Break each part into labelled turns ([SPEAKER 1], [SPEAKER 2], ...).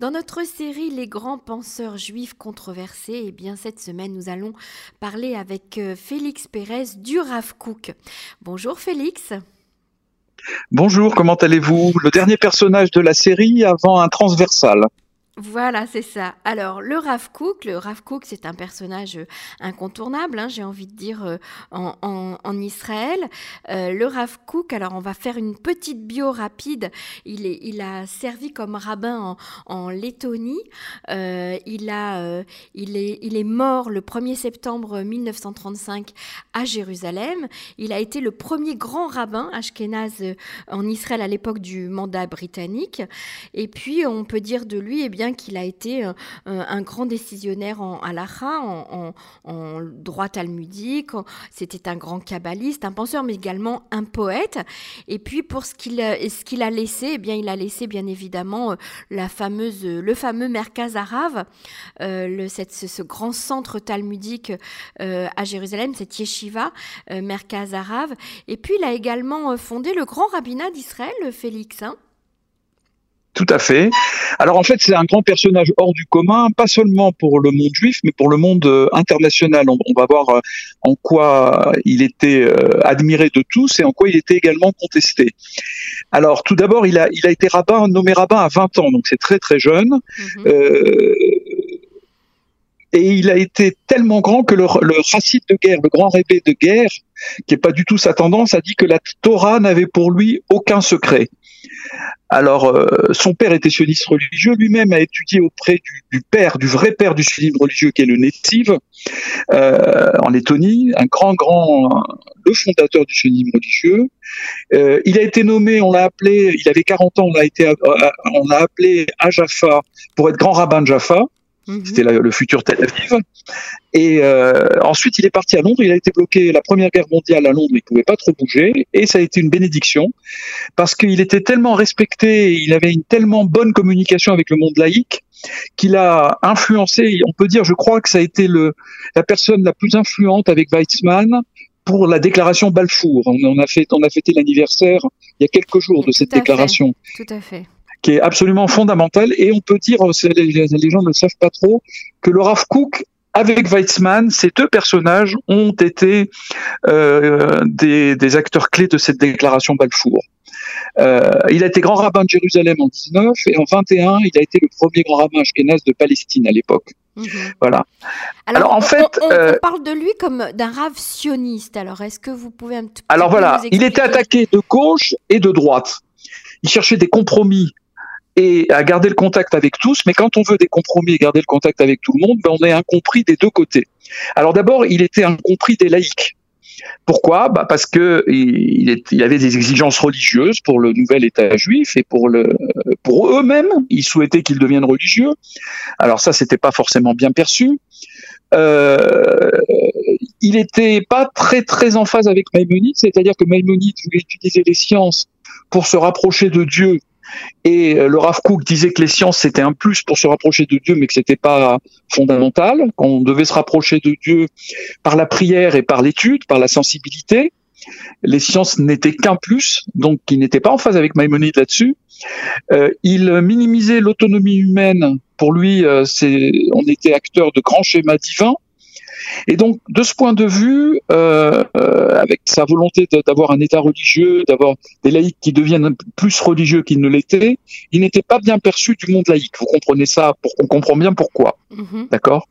[SPEAKER 1] Dans notre série Les grands penseurs juifs controversés, eh bien cette semaine nous allons parler avec euh, Félix Pérez du Rav Cook. Bonjour Félix.
[SPEAKER 2] Bonjour, comment allez-vous? Le dernier personnage de la série avant un transversal.
[SPEAKER 1] Voilà, c'est ça. Alors, le Rav Cook, le Rav Cook, c'est un personnage euh, incontournable, hein, j'ai envie de dire, euh, en, Israël. Euh, le Rav Cook, alors on va faire une petite bio rapide. Il, est, il a servi comme rabbin en, Lettonie. il, a, il, est, il est mort le 1er septembre 1935 à Jérusalem. Il a été le premier grand rabbin ashkénaze en Israël à l'époque du mandat britannique. Et puis, on peut dire de lui, eh bien, qu'il a été euh, euh, un grand décisionnaire en halakha, en, en, droit talmudique. C'était un grand kabbaliste, un penseur, mais également un poète. Et puis pour ce qu'il ce qu'il a laissé, eh bien il a laissé bien évidemment euh, la fameuse le fameux Merkaz Arav, le, ce, grand centre talmudique à Jérusalem, cette yeshiva Merkaz Arav. Et puis il a également fondé le grand rabbinat d'Israël, Félix. Hein.
[SPEAKER 2] Tout à fait. Alors en fait, c'est un grand personnage hors du commun, pas seulement pour le monde juif, mais pour le monde euh, international. On, va voir euh, en quoi il était euh, admiré de tous et en quoi il était également contesté. Alors tout d'abord, il a, il a été rabbin, nommé rabbin à 20 ans, donc c'est très très jeune. Mhm. et il a été tellement grand que le, le de guerre, le grand rébé de guerre, qui est pas du tout sa tendance, a dit que la Torah n'avait pour lui aucun secret. Alors, euh, son père était sioniste religieux, lui-même a étudié auprès du, père, du vrai père du sionisme religieux, qui est le Netziv, euh, en Lettonie, un grand, grand, le fondateur du sionisme religieux. Euh, il a été nommé, on l'a appelé, il avait 40 ans, on l'a on l'a appelé à Jaffa pour être grand rabbin de Jaffa. Mhm. C'était le futur Tel Aviv. Et euh, ensuite, il est parti à Londres. Il a été bloqué la Première Guerre mondiale à Londres. Il pouvait pas trop bouger. Et ça a été une bénédiction parce qu'il était tellement respecté. Il avait une tellement bonne communication avec le monde laïque qu'il a influencé. On peut dire, je crois que ça a été le, la personne la plus influente avec Weizmann pour la déclaration Balfour. On, a fait, on a fêté l'anniversaire il y a quelques jours de cette déclaration.
[SPEAKER 1] Tout à fait
[SPEAKER 2] qui est absolument fondamental. Et on peut dire, les, les gens ne le savent pas trop, que le Rav Kook avec Weizmann, ces deux personnages ont été euh, des, des, acteurs clés de cette déclaration Balfour. Euh, il a été grand rabbin de Jérusalem en 19 et en 21, il a été le premier grand rabbin ashkénaze de Palestine à l'époque. Mhm. Voilà.
[SPEAKER 1] Alors, en fait, on, euh, parle de lui comme d'un rave sioniste. Alors, est-ce que vous pouvez un
[SPEAKER 2] petit Alors voilà, il était attaqué de gauche et de droite. Il cherchait des compromis et à garder le contact avec tous. Mais quand on veut des compromis et garder le contact avec tout le monde, ben on est incompris des deux côtés. Alors d'abord, il était incompris des laïcs. Pourquoi? Bah Parce que il, avait des exigences religieuses pour le nouvel État juif et pour eux-mêmes. Ils souhaitaient qu'ils deviennent religieux. Alors ça, c'était pas forcément bien perçu. Euh, il était pas très très en phase avec Maïmonide, c'est-à-dire que Maïmonide voulait utiliser les sciences pour se rapprocher de Dieu et euh, le Rav Kook disait que les sciences c'était un plus pour se rapprocher de Dieu, mais que c'était pas fondamental, qu'on devait se rapprocher de Dieu par la prière et par l'étude, par la sensibilité. Les sciences n'étaient qu'un plus, donc il n'était pas en phase avec Maïmonide là-dessus. Euh, il minimisait l'autonomie humaine. Pour lui, euh, on était acteur de grands schémas divins. Et donc, de ce point de vue, euh, euh avec sa volonté d'avoir un État religieux, d'avoir des laïcs qui deviennent plus religieux qu'ils ne l'étaient, il n'était pas bien perçu du monde laïque. Vous comprenez ça pour, On comprend bien pourquoi. Mhm. D'accord?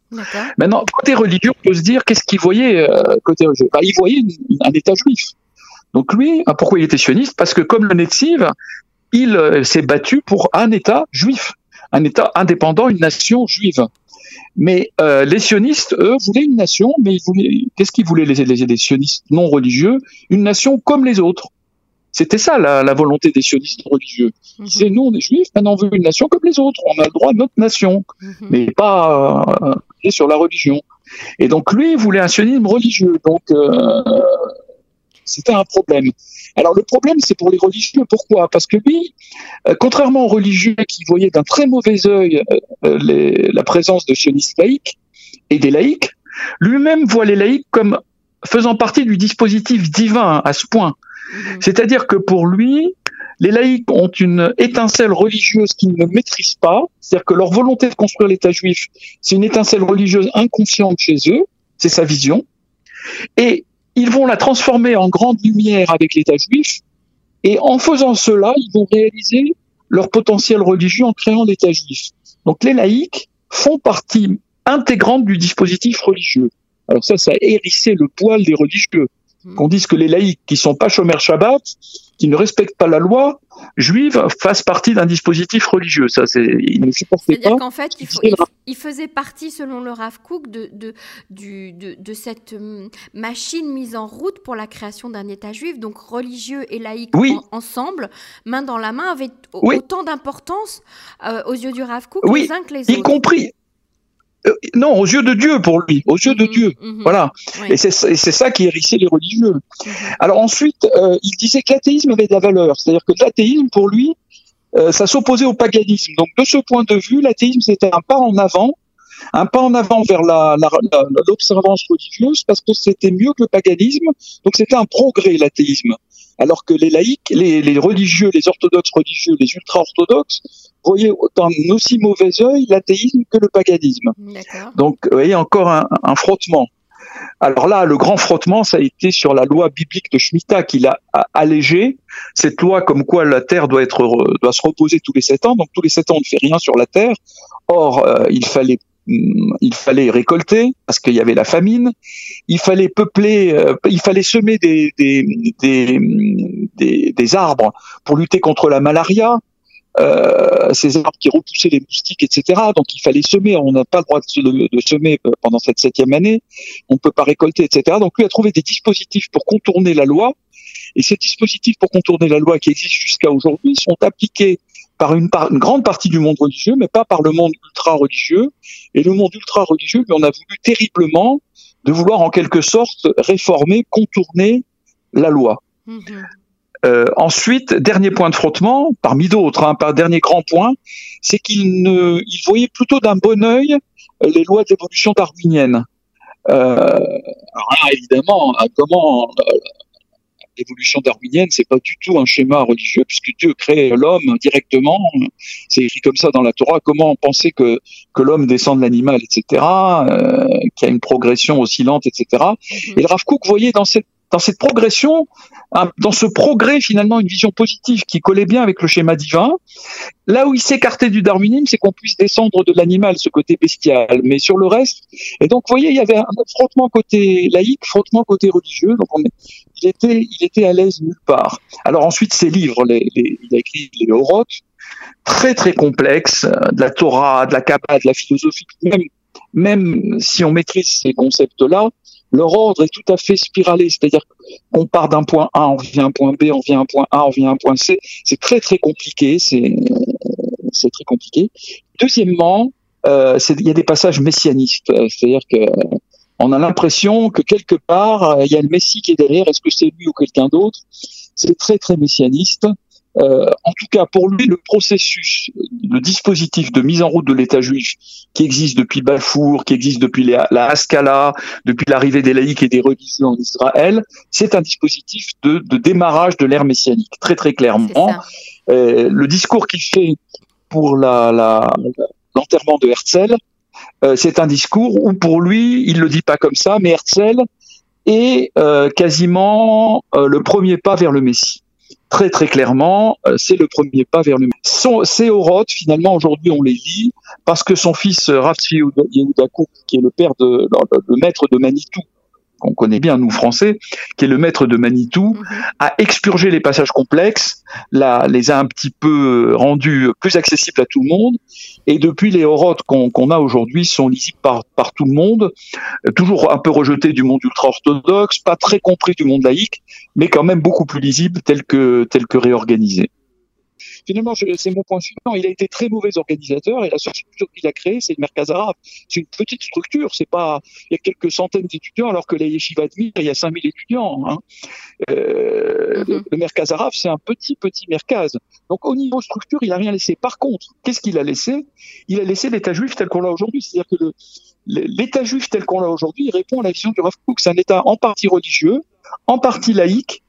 [SPEAKER 2] Maintenant, côté religieux, on peut se dire, qu'est-ce qu'il voyait euh, côté religieux? Bah, Il voyait un État juif. Donc lui, ah, pourquoi il était sioniste? Parce que comme le Netziv, il euh, s'est battu pour un État juif, un État indépendant, une nation juive. Mais euh, les sionistes, eux, voulaient une nation, mais qu'est-ce qu'ils voulaient les, les, les, sionistes non religieux? Une nation comme les autres. C'était ça la, la, volonté des sionistes religieux. Mhm. C'est nous, on est juifs, maintenant on veut une nation comme les autres. On a le droit à notre nation, mhm. mais pas euh, sur la religion. Et donc lui, il voulait un sionisme religieux. Donc euh, c'était un problème. Alors le problème, c'est pour les religieux. Pourquoi? Parce que lui, euh, contrairement aux religieux qui voyaient d'un très mauvais œil euh, euh, la présence de sionistes laïcs et des laïcs, lui-même voit les laïcs comme faisant partie du dispositif divin à ce point. Mhm. C'est-à-dire que pour lui, les laïcs ont une étincelle religieuse qu'ils ne maîtrisent pas, c'est-à-dire que leur volonté de construire l'État juif, c'est une étincelle religieuse inconsciente chez eux, c'est sa vision, et ils vont la transformer en grande lumière avec l'État juif, et en faisant cela, ils vont réaliser leur potentiel religieux en créant l'État juif. Donc les laïcs font partie intégrante du dispositif religieux. Alors ça, ça a hérissé le poil des religieux. Hmm. Qu'on dise que les laïcs qui sont pas chômeurs Shabbat, qui ne respectent pas la loi juive, fassent partie d'un dispositif religieux. Ça, c'est, ne
[SPEAKER 1] pas. C'est-à-dire qu'en fait, il, faisait partie, selon le Rav Kook, de, de, de, de, cette hum, machine mise en route pour la création d'un État juif, donc religieux et laïcs ensemble, main dans la main, avec autant d'importance euh, aux yeux du Rav Kook
[SPEAKER 2] les
[SPEAKER 1] uns que les autres.
[SPEAKER 2] Y compris, non, aux yeux de Dieu pour lui, aux yeux de mhm, Dieu. Mhm. voilà. Et c'est ça qui hérissait les religieux. Mhm. Alors ensuite, euh, il disait que l'athéisme avait de la valeur. C'est-à-dire que l'athéisme, pour lui, euh, ça s'opposait au paganisme. Donc de ce point de vue, l'athéisme, c'était un pas en avant, un pas en avant vers l'observance religieuse, parce que c'était mieux que le paganisme. Donc c'était un progrès, l'athéisme alors que les laïcs, les, religieux, les orthodoxes religieux, les ultra-orthodoxes voyaient d'un aussi mauvais œil l'athéisme que le paganisme. Donc, vous voyez, encore un, frottement. Alors là, le grand frottement, ça a été sur la loi biblique de Shemitah qu'il a allégé. Cette loi comme quoi la terre doit, être, doit se reposer tous les sept ans. Donc tous les sept ans, on ne fait rien sur la terre. Or, euh, il fallait Mm, il fallait récolter parce qu'il y avait la famine, il fallait peupler, euh, il fallait semer des, des, des, des, arbres pour lutter contre la malaria, euh, ces arbres qui repoussaient les moustiques, etc. Donc il fallait semer, on n'a pas le droit de, semer pendant cette septième année, on ne peut pas récolter, etc. Donc lui a trouvé des dispositifs pour contourner la loi, et ces dispositifs pour contourner la loi qui existent jusqu'à aujourd'hui sont appliqués par une, grande partie du monde religieux, mais pas par le monde ultra-religieux. Et le monde ultra-religieux, on a voulu terriblement de vouloir en quelque sorte réformer, contourner la loi. Mhm. Euh, ensuite, dernier point de frottement, parmi d'autres, hein, par dernier grand point, c'est qu'il ne, il voyait plutôt d'un bon œil les lois d'évolution darwinienne. Euh, alors là, évidemment, hein, comment euh, l'évolution darwinienne, c'est pas du tout un schéma religieux, puisque Dieu crée l'homme directement. C'est écrit comme ça dans la Torah. Comment penser que, que l'homme descend de l'animal, etc., euh, qu'il y a une progression oscillante, etc. Mhm. Et le Rav Kook voyait dans cette dans cette progression, dans ce progrès finalement, une vision positive qui collait bien avec le schéma divin. Là où il s'écartait du darwinisme, c'est qu'on puisse descendre de l'animal, ce côté bestial. Mais sur le reste, et donc vous voyez, il y avait un frottement côté laïque, frottement côté religieux. Donc on il était, il était à l'aise nulle part. Alors ensuite, ses livres, les, il a écrit les Oroth, très très complexes, euh, de la Torah, de la Kabbalah, de la philosophie, même même si on maîtrise ces concepts-là, leur ordre est tout à fait spiralé, c'est-à-dire qu'on part d'un point A, on vient à un point B, on vient à un point A, on vient à un point C. C'est très très compliqué, c'est très compliqué. Deuxièmement, euh, il y a des passages messianistes, c'est-à-dire que on a l'impression que quelque part il y a le Messie qui est derrière. Est-ce que c'est lui ou quelqu'un d'autre? C'est très très messianiste. Euh, en tout cas, pour lui, le processus, le dispositif de mise en route de l'État juif qui existe depuis Balfour, qui existe depuis la, Haskalah, depuis l'arrivée des laïcs et des religieux en Israël, c'est un dispositif de, démarrage de l'ère messianique, très très clairement. Euh, le discours qu'il fait pour l'enterrement de Herzl, euh, c'est un discours où pour lui, il le dit pas comme ça, mais Herzl est quasiment le premier pas vers le Messie très très clairement, euh, c'est le premier pas vers le son, Ces Oroth, finalement, aujourd'hui, on les lit parce que son fils euh, Rav Yehuda qui est le père de le maître de Manitou, qu'on connaît bien nous français, qui est le maître de Manitou, mhm. a expurgé les passages complexes, les a un petit peu rendus plus accessibles à tout le monde, et depuis les horotes qu'on a aujourd'hui sont lisibles par, par tout le monde, euh, toujours un peu rejetés du monde ultra-orthodoxe, pas très compris du monde laïque, mais quand même beaucoup plus lisibles tel que, tel que réorganisés finalement, c'est mon point suivant. Il a été très mauvais organisateur et la seule structure qu'il a créée, c'est le Merkaz Arabe. C'est une petite structure. C'est pas, il y a quelques centaines d'étudiants, alors que la Yeshiva de il y a 5000 étudiants. Hein. Euh, mhm. Le Merkaz Arabe, c'est un petit, petit Merkaz. Donc, au niveau structure, il a rien laissé. Par contre, qu'est-ce qu'il a laissé? Il a laissé l'État juif tel qu'on l'a aujourd'hui. C'est-à-dire que l'État juif tel qu'on l'a aujourd'hui répond à la vision du Rav Kook. C'est un État en partie religieux, en partie laïque.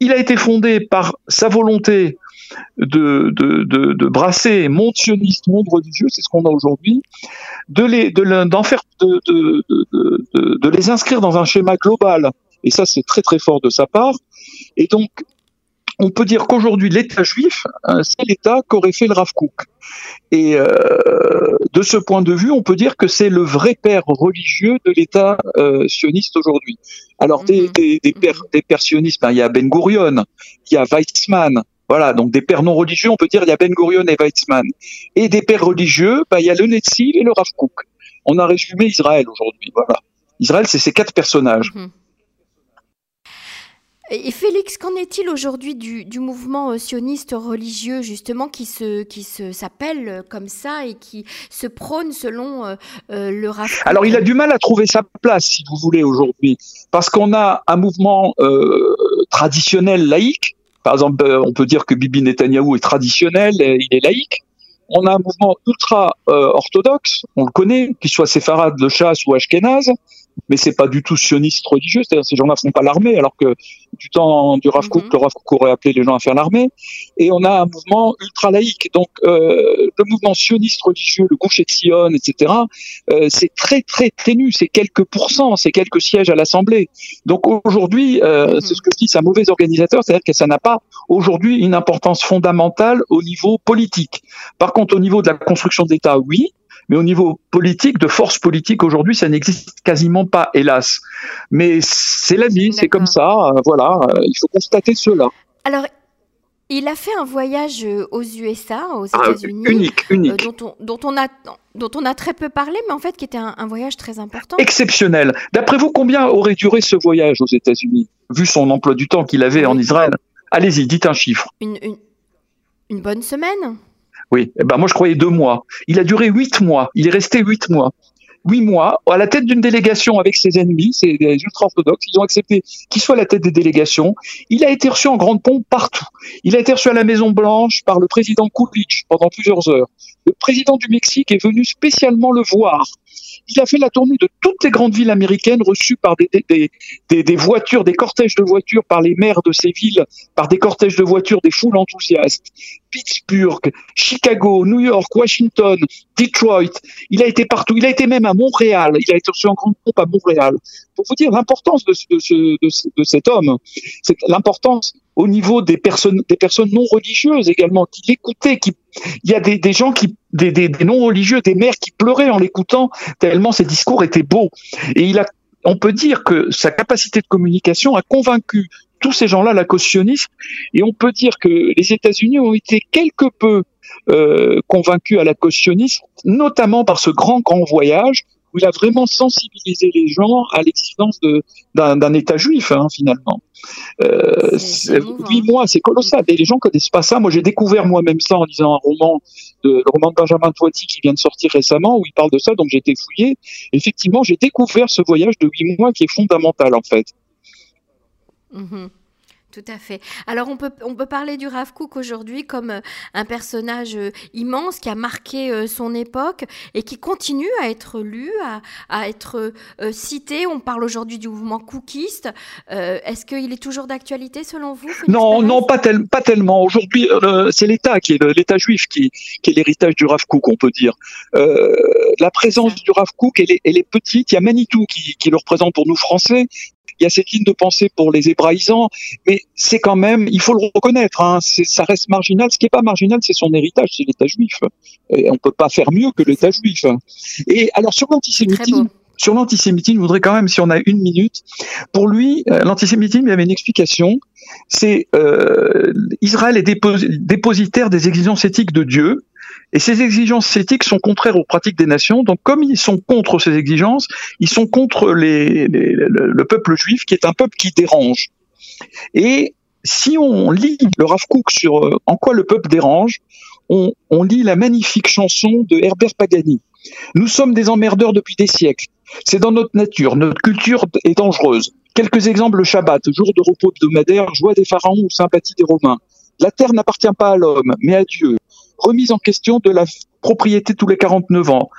[SPEAKER 2] Il a été fondé par sa volonté de, de, de, de brasser monde sioniste, monde religieux, c'est ce qu'on a aujourd'hui, de les, de, d'en faire, les inscrire dans un schéma global. Et ça, c'est très très fort de sa part. Et donc, on peut dire qu'aujourd'hui, l'État juif, euh, c'est l'État qu'aurait fait le Rav Kook. Et euh, de ce point de vue, on peut dire que c'est le vrai père religieux de l'État euh, sioniste aujourd'hui. Alors, des, mhm. des, des, pères, des pères sionistes, ben, il y a Ben Gurion, il y a Weizmann, voilà, donc des pères non religieux, on peut dire il y a Ben Gurion et Weizmann. Et des pères religieux, ben, il y a le Netzil et le Rav Kook. On a résumé Israël aujourd'hui, voilà. Israël, c'est ces quatre personnages. Mhm.
[SPEAKER 1] Et Félix, qu'en est-il aujourd'hui du, mouvement euh, sioniste religieux, justement, qui se qui se s'appelle euh, comme ça et qui se prône selon euh, le racisme
[SPEAKER 2] Alors, il a du mal à trouver sa place, si vous voulez, aujourd'hui, parce qu'on a un mouvement traditionnel laïque. Par exemple, on peut dire que Bibi Netanyahou est traditionnel, il est laïque. On a un mouvement ultra orthodoxe, on le connaît, qu'il soit séfarade, le chasse ou ashkénaze mais c'est pas du tout sioniste religieux, c'est-à-dire ces gens-là font pas l'armée, alors que du temps du Rav Kook, mhm. le Rav Kook aurait appelé les gens à faire l'armée, et on a un mouvement ultra laïque. Donc euh, le mouvement sioniste religieux, le Gouche de Sion, etc., euh, c'est très très ténu, c'est quelques pourcents, c'est quelques sièges à l'Assemblée. Donc aujourd'hui, euh, mhm. c'est ce que je dis, c'est un mauvais organisateur, c'est-à-dire que ça n'a pas aujourd'hui une importance fondamentale au niveau politique. Par contre, au niveau de la construction d'État, oui, mais au niveau politique, de force politique, aujourd'hui, ça n'existe quasiment pas, hélas. Mais c'est la vie, c'est comme ça, euh, voilà, euh, il faut constater cela.
[SPEAKER 1] Alors, il a fait un voyage euh, aux USA, aux ah, États-Unis,
[SPEAKER 2] unique, unique.
[SPEAKER 1] dont, on, dont, on a, dont on a très peu parlé, mais en fait qui était un, voyage très important.
[SPEAKER 2] Exceptionnel. D'après vous, combien aurait duré ce voyage aux États-Unis, vu son emploi du temps qu'il avait en Israël? Allez-y, dites un chiffre.
[SPEAKER 1] Une, une, une bonne semaine
[SPEAKER 2] oui, eh ben moi je croyais deux mois. Il a duré huit mois. Il est resté huit mois. Huit mois à la tête d'une délégation avec ses ennemis, c'est des ultra-orthodoxes. Ils ont accepté qu'il soit à la tête des délégations. Il a été reçu en grande pompe partout. Il a été reçu à la Maison Blanche par le président Coolidge pendant plusieurs heures. Le président du Mexique est venu spécialement le voir il a fait la tournée de toutes les grandes villes américaines, reçues par des, voitures, des cortèges de voitures par les maires de ces villes, par des cortèges de voitures, des foules enthousiastes. Pittsburgh, Chicago, New York, Washington, Detroit. Il a été partout. Il a été même à Montréal. Il a été reçu en grande pompe à Montréal. Pour vous dire l'importance de, de, cet homme, c'est l'importance au niveau des personnes, des personnes non religieuses également, qui l'écoutaient, qui, il y a des, des gens qui, des, des, non religieux, des mères qui pleuraient en l'écoutant tellement ses discours étaient beaux. Et il a, on peut dire que sa capacité de communication a convaincu tous ces gens-là la cautionnisme, et on peut dire que les États-Unis ont été quelque peu euh, convaincus à la cautionnisme, notamment par ce grand grand voyage où il a vraiment sensibilisé les gens à l'existence d'un État juif, hein, finalement. Euh, huit mois, c'est colossal. Et les gens connaissent pas ça. Moi, j'ai découvert moi-même ça en lisant un roman, de, le roman de Benjamin Toiti qui vient de sortir récemment, où il parle de ça. Donc, j'ai été fouillé. Effectivement, j'ai découvert ce voyage de huit mois qui est fondamental, en fait.
[SPEAKER 1] Mm-hmm. Tout à fait. Alors on peut, on peut parler du Rav Kook aujourd'hui comme euh, un personnage euh, immense qui a marqué euh, son époque et qui continue à être lu, à, à être cité. On parle aujourd'hui du mouvement cookiste. Est-ce qu'il est toujours d'actualité selon vous
[SPEAKER 2] Non, non, pas, tel, pas tellement. Aujourd'hui, c'est l'État qui est l'État juif qui, qui est l'héritage du Rav Kook, on peut dire. la présence du Rav Kook, elle est, elle est petite. Il y a Manitou qui, qui le représente pour nous Français, il y a cette ligne de pensée pour les hébraïsants, mais c'est quand même, il faut le reconnaître, hein, ça reste marginal. Ce qui n'est pas marginal, c'est son héritage, c'est l'État juif. Et on peut pas faire mieux que l'État juif. Et alors sur l'antisémitisme, sur l'antisémitisme, je voudrais quand même, si on a une minute, pour lui, euh, l'antisémitisme, il y avait une explication. C'est euh, Israël est dépositaire des exigences éthiques de Dieu, et ces exigences éthiques sont contraires aux pratiques des nations. Donc, comme ils sont contre ces exigences, ils sont contre le, peuple juif, qui est un peuple qui dérange. Et si on lit le Rav Kook sur euh, en quoi le peuple dérange, on, on lit la magnifique chanson de Herbert Pagani. Nous sommes des emmerdeurs depuis des siècles. C'est dans notre nature. Notre culture est dangereuse. Quelques exemples le Shabbat, jour de repos hebdomadaire, joie des pharaons ou sympathie des Romains. La terre n'appartient pas à l'homme, mais à Dieu remise en question de la propriété tous les 49 ans.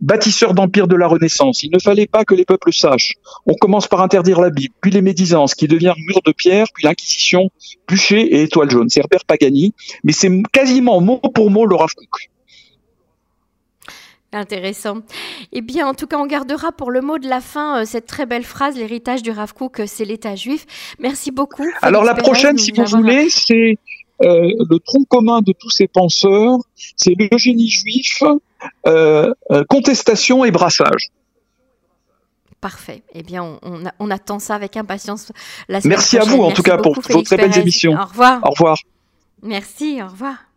[SPEAKER 2] bâtisseur d'empire de la Renaissance. Il ne fallait pas que les peuples sachent. On commence par interdire la Bible, puis les médisances, qui devient mur de pierre, puis l'Inquisition, bûcher et étoile jaune. C'est Herbert Pagani, mais c'est quasiment mot pour mot le Rav
[SPEAKER 1] Intéressant. Eh bien, en tout cas, on gardera pour le mot de la fin euh, cette très belle phrase l'héritage du Rav Kook, c'est l'État juif. Merci beaucoup.
[SPEAKER 2] Alors, la prochaine, si vous voulez, c'est euh, le tronc commun de tous ces penseurs, c'est le génie juif, euh, contestation et brassage.
[SPEAKER 1] Parfait. Eh bien, on, attend ça avec impatience.
[SPEAKER 2] La Merci à vous, en tout cas, pour, pour vos très belles émissions.
[SPEAKER 1] Au revoir.
[SPEAKER 2] Au revoir.
[SPEAKER 1] Merci, au revoir.